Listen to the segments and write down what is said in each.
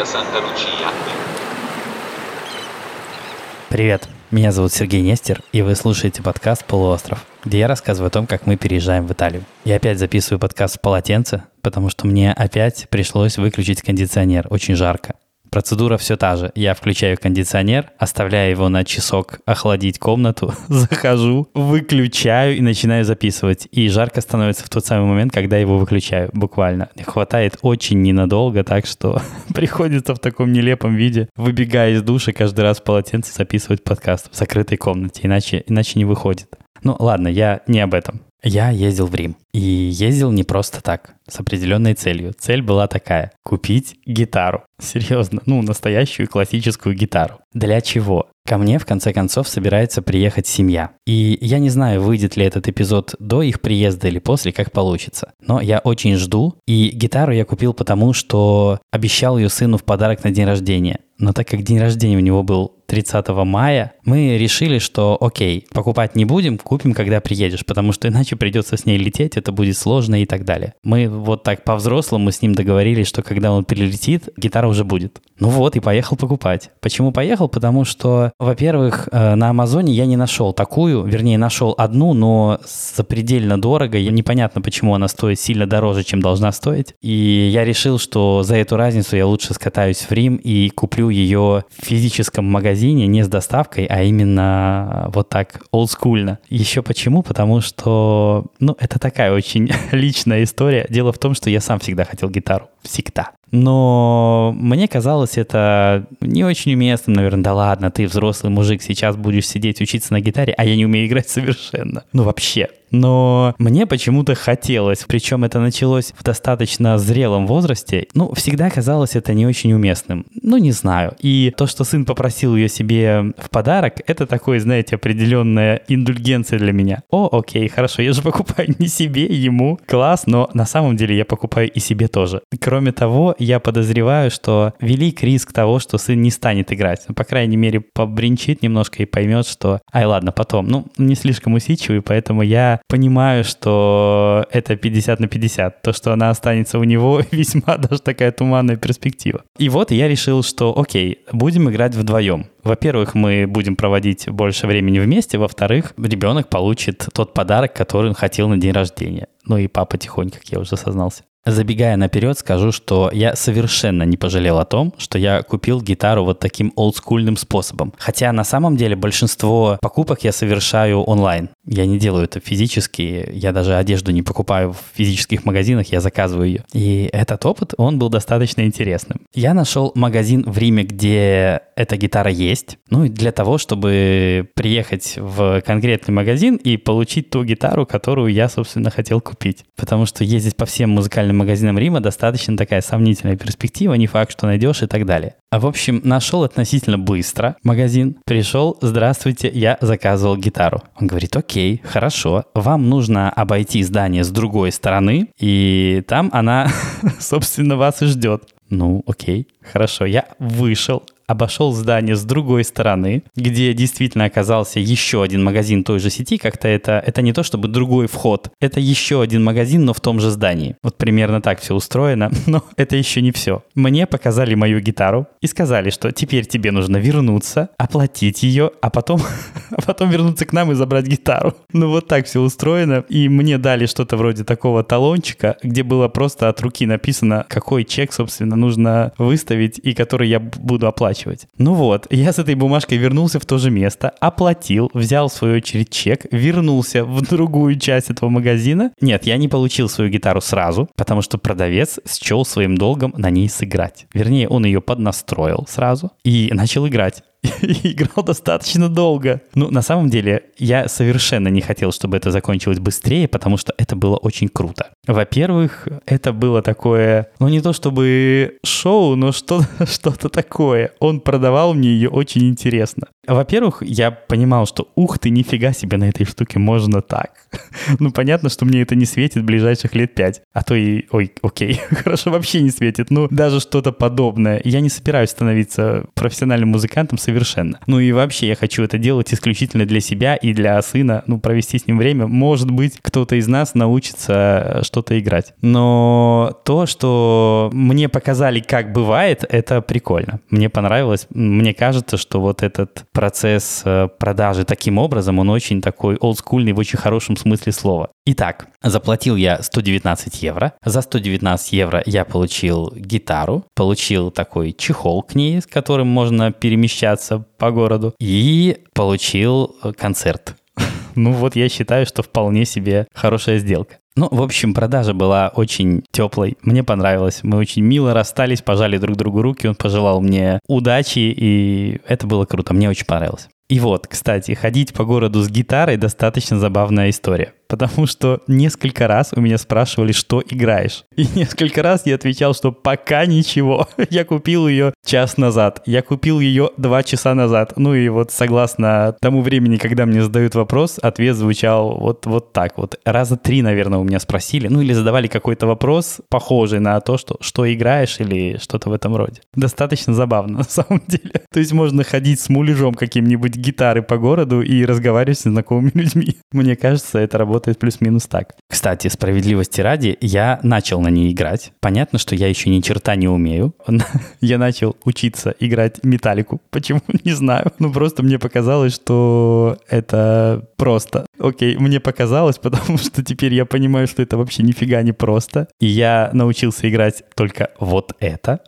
Santa Lucia. Привет, меня зовут Сергей Нестер, и вы слушаете подкаст «Полуостров», где я рассказываю о том, как мы переезжаем в Италию. Я опять записываю подкаст в полотенце, потому что мне опять пришлось выключить кондиционер, очень жарко. Процедура все та же. Я включаю кондиционер, оставляю его на часок охладить комнату, захожу, выключаю и начинаю записывать. И жарко становится в тот самый момент, когда его выключаю, буквально. Хватает очень ненадолго, так что приходится в таком нелепом виде, выбегая из душа, каждый раз в полотенце записывать подкаст в закрытой комнате, иначе, иначе не выходит. Ну ладно, я не об этом. Я ездил в Рим. И ездил не просто так, с определенной целью. Цель была такая – купить гитару. Серьезно, ну, настоящую классическую гитару. Для чего? Ко мне, в конце концов, собирается приехать семья. И я не знаю, выйдет ли этот эпизод до их приезда или после, как получится. Но я очень жду. И гитару я купил потому, что обещал ее сыну в подарок на день рождения. Но так как день рождения у него был 30 мая, мы решили, что окей, покупать не будем, купим, когда приедешь, потому что иначе придется с ней лететь, это будет сложно и так далее. Мы вот так по-взрослому с ним договорились, что когда он прилетит, гитара уже будет. Ну вот, и поехал покупать. Почему поехал? Потому что, во-первых, э, на Амазоне я не нашел такую, вернее, нашел одну, но запредельно дорого. И непонятно, почему она стоит сильно дороже, чем должна стоить. И я решил, что за эту разницу я лучше скатаюсь в Рим и куплю ее в физическом магазине, не с доставкой, а именно вот так олдскульно. Еще почему? Потому что, ну, это такая очень личная история. Дело в том, что я сам всегда хотел гитару. Всегда. Но мне казалось это не очень уместным, наверное, да ладно, ты взрослый мужик, сейчас будешь сидеть учиться на гитаре, а я не умею играть совершенно. Ну вообще но мне почему-то хотелось, причем это началось в достаточно зрелом возрасте, ну, всегда казалось это не очень уместным. Ну, не знаю. И то, что сын попросил ее себе в подарок, это такое, знаете, определенная индульгенция для меня. О, окей, хорошо, я же покупаю не себе, ему. Класс, но на самом деле я покупаю и себе тоже. Кроме того, я подозреваю, что велик риск того, что сын не станет играть. Ну, по крайней мере, побринчит немножко и поймет, что, ай, ладно, потом. Ну, не слишком усидчивый, поэтому я понимаю, что это 50 на 50. То, что она останется у него, весьма даже такая туманная перспектива. И вот я решил, что окей, будем играть вдвоем. Во-первых, мы будем проводить больше времени вместе. Во-вторых, ребенок получит тот подарок, который он хотел на день рождения. Ну и папа тихонько, как я уже сознался. Забегая наперед, скажу, что я совершенно не пожалел о том, что я купил гитару вот таким олдскульным способом. Хотя на самом деле большинство покупок я совершаю онлайн. Я не делаю это физически, я даже одежду не покупаю в физических магазинах, я заказываю ее. И этот опыт, он был достаточно интересным. Я нашел магазин в Риме, где эта гитара есть. Ну и для того, чтобы приехать в конкретный магазин и получить ту гитару, которую я, собственно, хотел купить. Потому что ездить по всем музыкальным магазинам Рима достаточно такая сомнительная перспектива, не факт, что найдешь и так далее. А в общем, нашел относительно быстро магазин, пришел, здравствуйте, я заказывал гитару. Он говорит, окей, хорошо, вам нужно обойти здание с другой стороны, и там она, собственно, вас и ждет. Ну, окей, хорошо. Я вышел, обошел здание с другой стороны, где действительно оказался еще один магазин той же сети, как-то это, это не то чтобы другой вход, это еще один магазин, но в том же здании. Вот примерно так все устроено, но это еще не все. Мне показали мою гитару и сказали, что теперь тебе нужно вернуться, оплатить ее, а потом, а потом вернуться к нам и забрать гитару. Ну вот так все устроено, и мне дали что-то вроде такого талончика, где было просто от руки написано, какой чек, собственно, нужно выставить и который я буду оплачивать оплачивать. Ну вот, я с этой бумажкой вернулся в то же место, оплатил, взял в свою очередь чек, вернулся в другую часть этого магазина. Нет, я не получил свою гитару сразу, потому что продавец счел своим долгом на ней сыграть. Вернее, он ее поднастроил сразу и начал играть. играл достаточно долго. Ну, на самом деле, я совершенно не хотел, чтобы это закончилось быстрее, потому что это было очень круто. Во-первых, это было такое, ну, не то чтобы шоу, но что- что-то такое. Он продавал мне ее очень интересно. Во-первых, я понимал, что ух ты, нифига себе на этой штуке можно так. ну, понятно, что мне это не светит ближайших лет пять. А то и, ой, окей, хорошо, вообще не светит. Ну, даже что-то подобное. Я не собираюсь становиться профессиональным музыкантом. Ну и вообще я хочу это делать исключительно для себя и для сына, ну, провести с ним время. Может быть, кто-то из нас научится что-то играть. Но то, что мне показали, как бывает, это прикольно. Мне понравилось. Мне кажется, что вот этот процесс э, продажи таким образом, он очень такой олдскульный в очень хорошем смысле слова. Итак, заплатил я 119 евро. За 119 евро я получил гитару, получил такой чехол к ней, с которым можно перемещаться по городу, и получил э, концерт. Ну вот я считаю, что вполне себе хорошая сделка. Ну, в общем, продажа была очень теплой. Мне понравилось. Мы очень мило расстались, пожали друг другу руки. Он пожелал мне удачи, и это было круто. Мне очень понравилось. И вот, кстати, ходить по городу с гитарой достаточно забавная история потому что несколько раз у меня спрашивали, что играешь. И несколько раз я отвечал, что пока ничего. Я купил ее час назад, я купил ее два часа назад. Ну и вот согласно тому времени, когда мне задают вопрос, ответ звучал вот, вот так вот. Раза три, наверное, у меня спросили, ну или задавали какой-то вопрос, похожий на то, что, что играешь или что-то в этом роде. Достаточно забавно, на самом деле. То есть можно ходить с муляжом каким-нибудь гитары по городу и разговаривать с знакомыми людьми. Мне кажется, это работает работает плюс-минус так. Кстати, справедливости ради, я начал на ней играть. Понятно, что я еще ни черта не умею. я начал учиться играть металлику. Почему? Не знаю. Ну, просто мне показалось, что это просто. Окей, мне показалось, потому что теперь я понимаю, что это вообще нифига не просто. И я научился играть только вот это.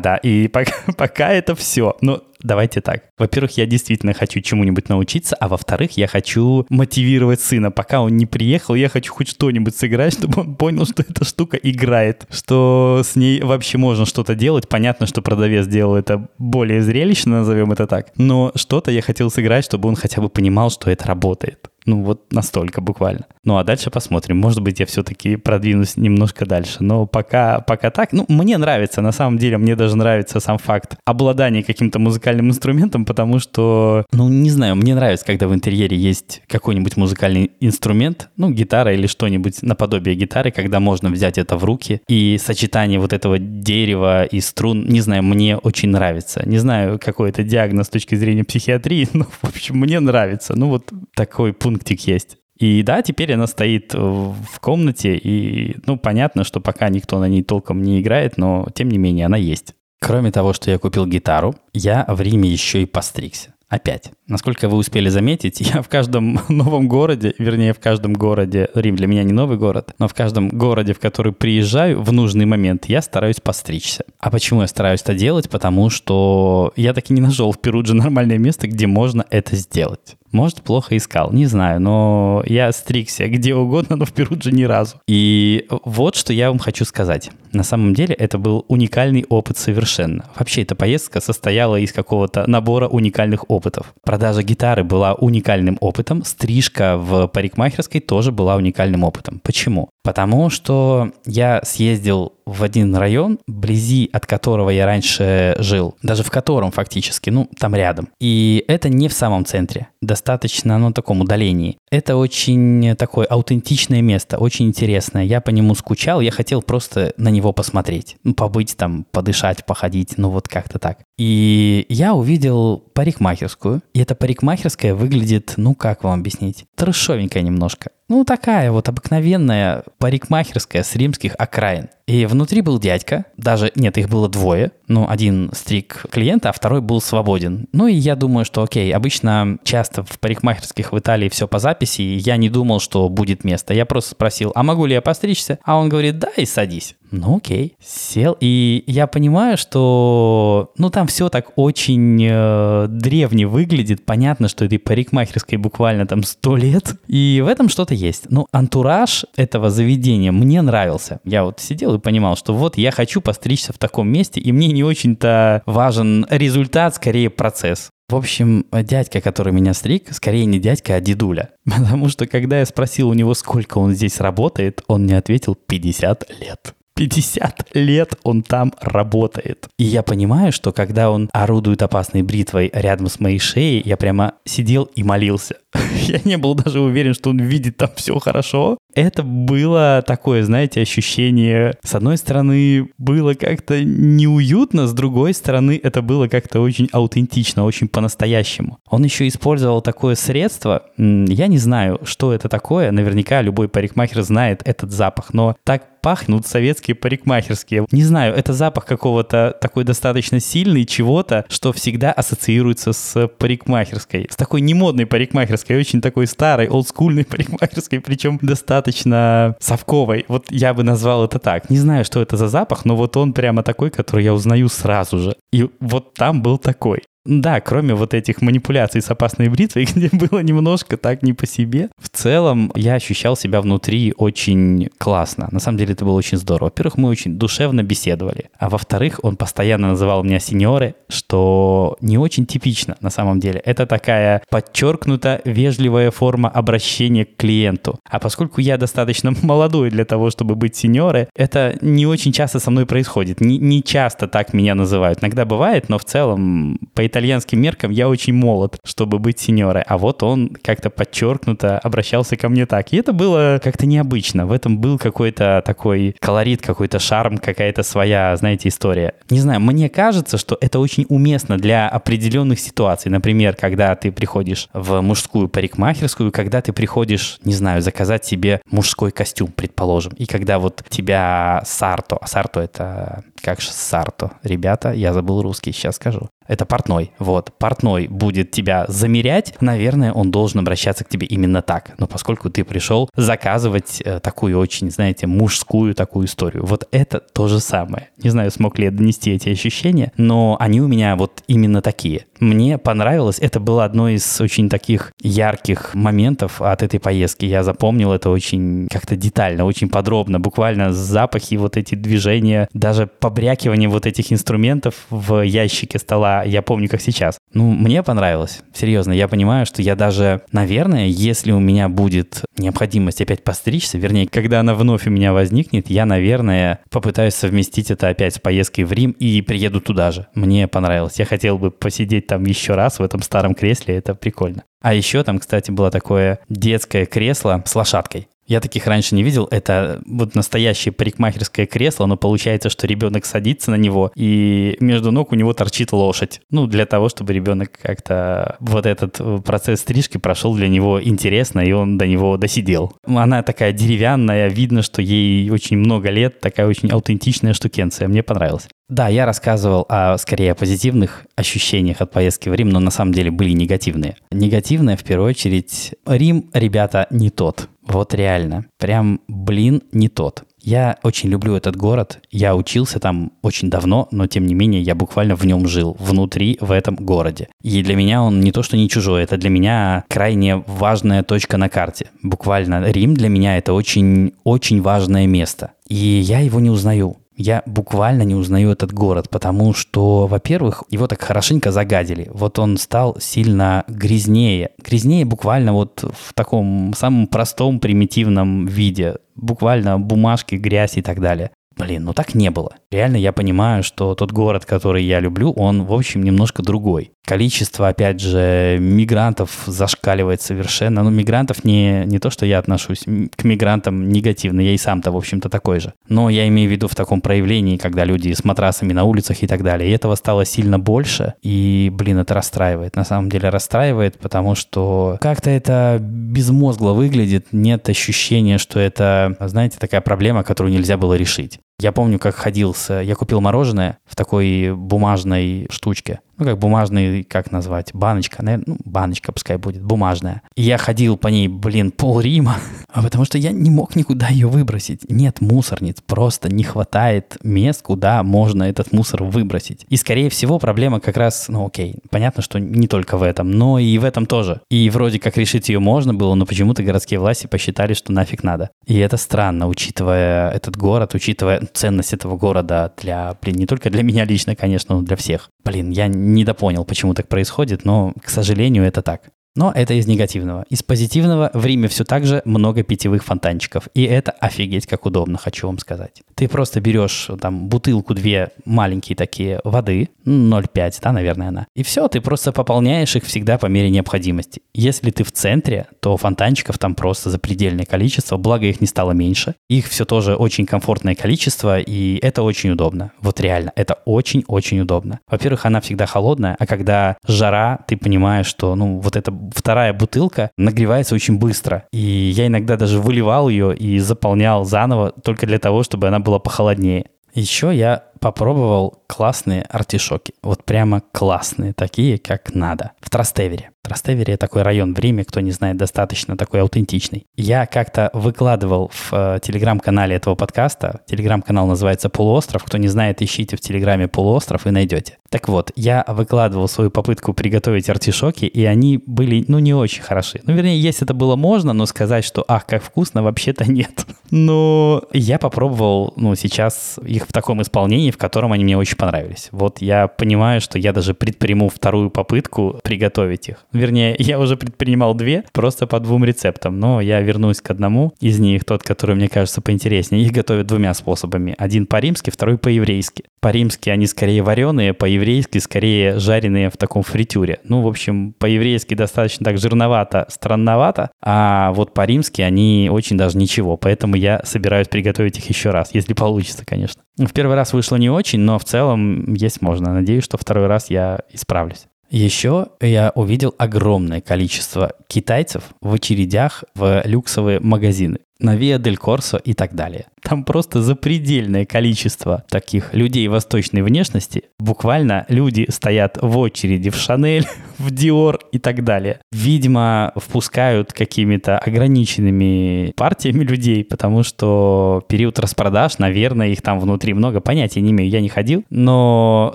Да-да, и пока, пока это все. Ну, давайте так. Во-первых, я действительно хочу чему-нибудь научиться, а во-вторых, я хочу мотивировать сына. Пока он не приехал, я хочу хоть что-нибудь сыграть, чтобы он понял, что эта штука играет, что с ней вообще можно что-то делать. Понятно, что продавец делал это более зрелищно, назовем это так. Но что-то я хотел сыграть, чтобы он хотя бы понимал, что это работает. Ну вот настолько буквально. Ну а дальше посмотрим. Может быть, я все-таки продвинусь немножко дальше. Но пока, пока так. Ну, мне нравится. На самом деле, мне даже нравится сам факт обладания каким-то музыкальным инструментом, потому что, ну, не знаю, мне нравится, когда в интерьере есть какой-нибудь музыкальный инструмент, ну, гитара или что-нибудь наподобие гитары, когда можно взять это в руки. И сочетание вот этого дерева и струн, не знаю, мне очень нравится. Не знаю, какой это диагноз с точки зрения психиатрии, но, в общем, мне нравится. Ну, вот такой пункт пунктик есть. И да, теперь она стоит в комнате, и, ну, понятно, что пока никто на ней толком не играет, но, тем не менее, она есть. Кроме того, что я купил гитару, я в Риме еще и постригся. Опять. Насколько вы успели заметить, я в каждом новом городе, вернее, в каждом городе, Рим для меня не новый город, но в каждом городе, в который приезжаю в нужный момент, я стараюсь постричься. А почему я стараюсь это делать? Потому что я таки не нашел в Перудже нормальное место, где можно это сделать. Может, плохо искал, не знаю, но я стригся где угодно, но в Перудже ни разу. И вот что я вам хочу сказать. На самом деле это был уникальный опыт совершенно. Вообще эта поездка состояла из какого-то набора уникальных опытов. Продажа гитары была уникальным опытом, стрижка в парикмахерской тоже была уникальным опытом. Почему? Потому что я съездил в один район, вблизи от которого я раньше жил, даже в котором фактически, ну, там рядом. И это не в самом центре, достаточно ну, таком удалении. Это очень такое аутентичное место, очень интересное. Я по нему скучал, я хотел просто на него посмотреть, ну, побыть там, подышать, походить, ну вот как-то так. И я увидел парикмахерскую, и эта парикмахерская выглядит, ну как вам объяснить, трешовенькая немножко. Ну, такая вот обыкновенная парикмахерская с римских окраин. И внутри был дядька, даже, нет, их было двое. Ну, один стриг клиента, а второй был свободен. Ну, и я думаю, что окей, обычно часто в парикмахерских в Италии все по записи, и я не думал, что будет место. Я просто спросил, а могу ли я постричься? А он говорит, да, и садись. Ну окей. Сел, и я понимаю, что ну там все так очень э, древне выглядит. Понятно, что этой парикмахерской буквально там сто лет. И в этом что-то есть. Ну, антураж этого заведения мне нравился. Я вот сидел и понимал, что вот я хочу постричься в таком месте, и мне не очень-то важен результат, скорее процесс. В общем, дядька, который меня стриг, скорее не дядька, а дедуля. Потому что когда я спросил у него, сколько он здесь работает, он мне ответил 50 лет. 50 лет он там работает. И я понимаю, что когда он орудует опасной бритвой рядом с моей шеей, я прямо сидел и молился. Я не был даже уверен, что он видит там все хорошо. Это было такое, знаете, ощущение, с одной стороны, было как-то неуютно, с другой стороны, это было как-то очень аутентично, очень по-настоящему. Он еще использовал такое средство, я не знаю, что это такое, наверняка любой парикмахер знает этот запах, но так пахнут советские парикмахерские. Не знаю, это запах какого-то такой достаточно сильный чего-то, что всегда ассоциируется с парикмахерской. С такой немодной парикмахерской, очень такой старой, олдскульной парикмахерской, причем достаточно совковой. Вот я бы назвал это так. Не знаю, что это за запах, но вот он прямо такой, который я узнаю сразу же. И вот там был такой. Да, кроме вот этих манипуляций с опасной бритвой, где было немножко так не по себе, в целом я ощущал себя внутри очень классно. На самом деле это было очень здорово. Во-первых, мы очень душевно беседовали. А во-вторых, он постоянно называл меня сеньоры, что не очень типично на самом деле. Это такая подчеркнута вежливая форма обращения к клиенту. А поскольку я достаточно молодой для того, чтобы быть сеньоры, это не очень часто со мной происходит. Не, не часто так меня называют. Иногда бывает, но в целом по итальянским меркам я очень молод, чтобы быть сеньорой. А вот он как-то подчеркнуто обращался ко мне так. И это было как-то необычно. В этом был какой-то такой колорит, какой-то шарм, какая-то своя, знаете, история. Не знаю, мне кажется, что это очень уместно для определенных ситуаций. Например, когда ты приходишь в мужскую парикмахерскую, когда ты приходишь, не знаю, заказать себе мужской костюм, предположим, и когда вот тебя Сарто, а Сарто это как же Сарто, ребята, я забыл русский, сейчас скажу это портной. Вот, портной будет тебя замерять, наверное, он должен обращаться к тебе именно так. Но поскольку ты пришел заказывать э, такую очень, знаете, мужскую такую историю, вот это то же самое. Не знаю, смог ли я донести эти ощущения, но они у меня вот именно такие. Мне понравилось, это было одно из очень таких ярких моментов от этой поездки. Я запомнил это очень как-то детально, очень подробно, буквально запахи, вот эти движения, даже побрякивание вот этих инструментов в ящике стола я помню как сейчас. Ну, мне понравилось. Серьезно, я понимаю, что я даже, наверное, если у меня будет необходимость опять постричься, вернее, когда она вновь у меня возникнет, я, наверное, попытаюсь совместить это опять с поездкой в Рим и приеду туда же. Мне понравилось. Я хотел бы посидеть там еще раз в этом старом кресле, это прикольно. А еще там, кстати, было такое детское кресло с лошадкой. Я таких раньше не видел. Это вот настоящее парикмахерское кресло, но получается, что ребенок садится на него, и между ног у него торчит лошадь. Ну, для того, чтобы ребенок как-то вот этот процесс стрижки прошел для него интересно, и он до него досидел. Она такая деревянная, видно, что ей очень много лет, такая очень аутентичная штукенция. Мне понравилось. Да, я рассказывал о, скорее, о позитивных ощущениях от поездки в Рим, но на самом деле были негативные. Негативное, в первую очередь, Рим, ребята, не тот. Вот реально. Прям, блин, не тот. Я очень люблю этот город. Я учился там очень давно, но тем не менее я буквально в нем жил, внутри, в этом городе. И для меня он не то, что не чужой, это для меня крайне важная точка на карте. Буквально Рим для меня это очень-очень важное место. И я его не узнаю я буквально не узнаю этот город, потому что, во-первых, его так хорошенько загадили. Вот он стал сильно грязнее. Грязнее буквально вот в таком самом простом, примитивном виде. Буквально бумажки, грязь и так далее. Блин, ну так не было. Реально я понимаю, что тот город, который я люблю, он, в общем, немножко другой. Количество, опять же, мигрантов зашкаливает совершенно. Ну, мигрантов не, не то, что я отношусь к мигрантам негативно, я и сам-то, в общем-то, такой же. Но я имею в виду в таком проявлении, когда люди с матрасами на улицах и так далее. И этого стало сильно больше. И, блин, это расстраивает. На самом деле расстраивает, потому что как-то это безмозгло выглядит. Нет ощущения, что это, знаете, такая проблема, которую нельзя было решить. Я помню, как ходился. Я купил мороженое в такой бумажной штучке. Ну, как бумажный, как назвать, баночка, наверное, ну, баночка пускай будет, бумажная. И я ходил по ней, блин, пол Рима, а потому что я не мог никуда ее выбросить. Нет мусорниц, просто не хватает мест, куда можно этот мусор выбросить. И, скорее всего, проблема как раз, ну, окей, понятно, что не только в этом, но и в этом тоже. И вроде как решить ее можно было, но почему-то городские власти посчитали, что нафиг надо. И это странно, учитывая этот город, учитывая ценность этого города для, блин, не только для меня лично, конечно, но для всех. Блин, я недопонял, почему так происходит, но, к сожалению, это так. Но это из негативного. Из позитивного в Риме все так же много питьевых фонтанчиков. И это офигеть как удобно, хочу вам сказать. Ты просто берешь там бутылку две маленькие такие воды, 0,5, да, наверное, она. И все, ты просто пополняешь их всегда по мере необходимости. Если ты в центре, то фонтанчиков там просто запредельное количество, благо их не стало меньше. Их все тоже очень комфортное количество, и это очень удобно. Вот реально, это очень-очень удобно. Во-первых, она всегда холодная, а когда жара, ты понимаешь, что, ну, вот это вторая бутылка нагревается очень быстро. И я иногда даже выливал ее и заполнял заново только для того, чтобы она была похолоднее. Еще я попробовал классные артишоки. Вот прямо классные, такие, как надо. В Трастевере. Трастевере такой район в Риме, кто не знает, достаточно такой аутентичный. Я как-то выкладывал в э, телеграм-канале этого подкаста. Телеграм-канал называется «Полуостров». Кто не знает, ищите в телеграме «Полуостров» и найдете. Так вот, я выкладывал свою попытку приготовить артишоки, и они были, ну, не очень хороши. Ну, вернее, есть это было можно, но сказать, что, ах, как вкусно, вообще-то нет. Но я попробовал, ну, сейчас их в таком исполнении, в котором они мне очень понравились. Вот я понимаю, что я даже предприму вторую попытку приготовить их. Вернее, я уже предпринимал две, просто по двум рецептам, но я вернусь к одному из них, тот, который мне кажется поинтереснее. Их готовят двумя способами. Один по-римски, второй по-еврейски. По-римски они скорее вареные, по-еврейски скорее жареные в таком фритюре. Ну, в общем, по-еврейски достаточно так жирновато, странновато, а вот по-римски они очень даже ничего. Поэтому я собираюсь приготовить их еще раз, если получится, конечно. В первый раз вышло не очень, но в целом есть можно. Надеюсь, что второй раз я исправлюсь. Еще я увидел огромное количество китайцев в очередях в люксовые магазины на Виа Дель Корсо и так далее. Там просто запредельное количество таких людей восточной внешности. Буквально люди стоят в очереди в Шанель, в Диор и так далее. Видимо, впускают какими-то ограниченными партиями людей, потому что период распродаж, наверное, их там внутри много, понятия не имею, я не ходил. Но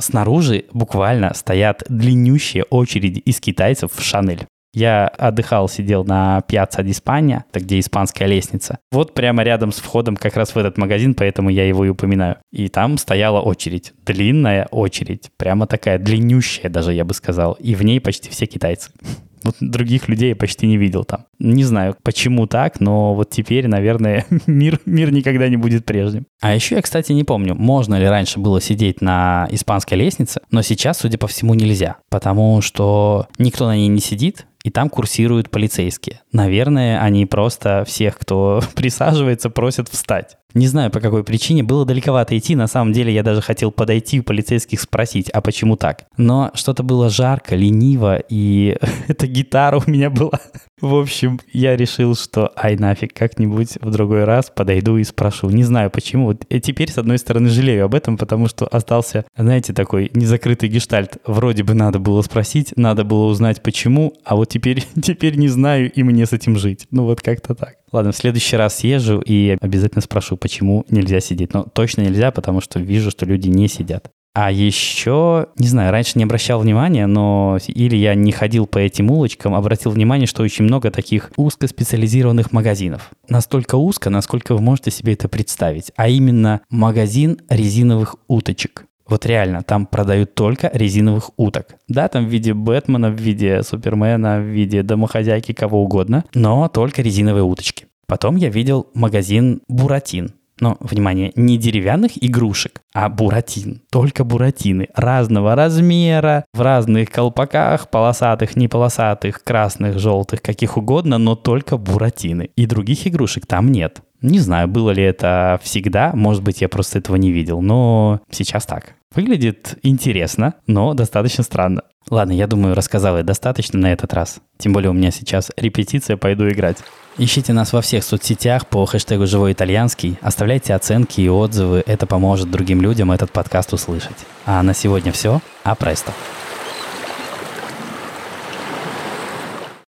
снаружи буквально стоят длиннющие очереди из китайцев в Шанель. Я отдыхал, сидел на Пьяцца Диспания, это где испанская лестница. Вот прямо рядом с входом как раз в этот магазин, поэтому я его и упоминаю. И там стояла очередь, длинная очередь, прямо такая длиннющая даже, я бы сказал. И в ней почти все китайцы. Вот других людей я почти не видел там. Не знаю, почему так, но вот теперь, наверное, мир, мир никогда не будет прежним. А еще я, кстати, не помню, можно ли раньше было сидеть на испанской лестнице, но сейчас, судя по всему, нельзя, потому что никто на ней не сидит, и там курсируют полицейские. Наверное, они просто всех, кто присаживается, просят встать. Не знаю, по какой причине, было далековато идти. На самом деле, я даже хотел подойти у полицейских спросить, а почему так? Но что-то было жарко, лениво, и эта гитара у меня была. В общем, я решил, что ай нафиг, как-нибудь в другой раз подойду и спрошу. Не знаю почему. Вот теперь, с одной стороны, жалею об этом, потому что остался, знаете, такой незакрытый гештальт. Вроде бы надо было спросить, надо было узнать почему, а вот теперь, теперь не знаю, и мне с этим жить. Ну вот как-то так. Ладно, в следующий раз съезжу и обязательно спрошу, почему нельзя сидеть. Но точно нельзя, потому что вижу, что люди не сидят. А еще, не знаю, раньше не обращал внимания, но или я не ходил по этим улочкам, обратил внимание, что очень много таких узкоспециализированных магазинов. Настолько узко, насколько вы можете себе это представить. А именно магазин резиновых уточек. Вот реально, там продают только резиновых уток. Да, там в виде Бэтмена, в виде Супермена, в виде домохозяйки, кого угодно, но только резиновые уточки. Потом я видел магазин Буратин. Но, внимание, не деревянных игрушек, а буратин. Только буратины. Разного размера, в разных колпаках, полосатых, не полосатых, красных, желтых, каких угодно, но только буратины. И других игрушек там нет. Не знаю, было ли это всегда, может быть, я просто этого не видел, но сейчас так. Выглядит интересно, но достаточно странно. Ладно, я думаю, рассказал я достаточно на этот раз. Тем более у меня сейчас репетиция, пойду играть. Ищите нас во всех соцсетях по хэштегу «Живой итальянский». Оставляйте оценки и отзывы, это поможет другим людям этот подкаст услышать. А на сегодня все. А престо.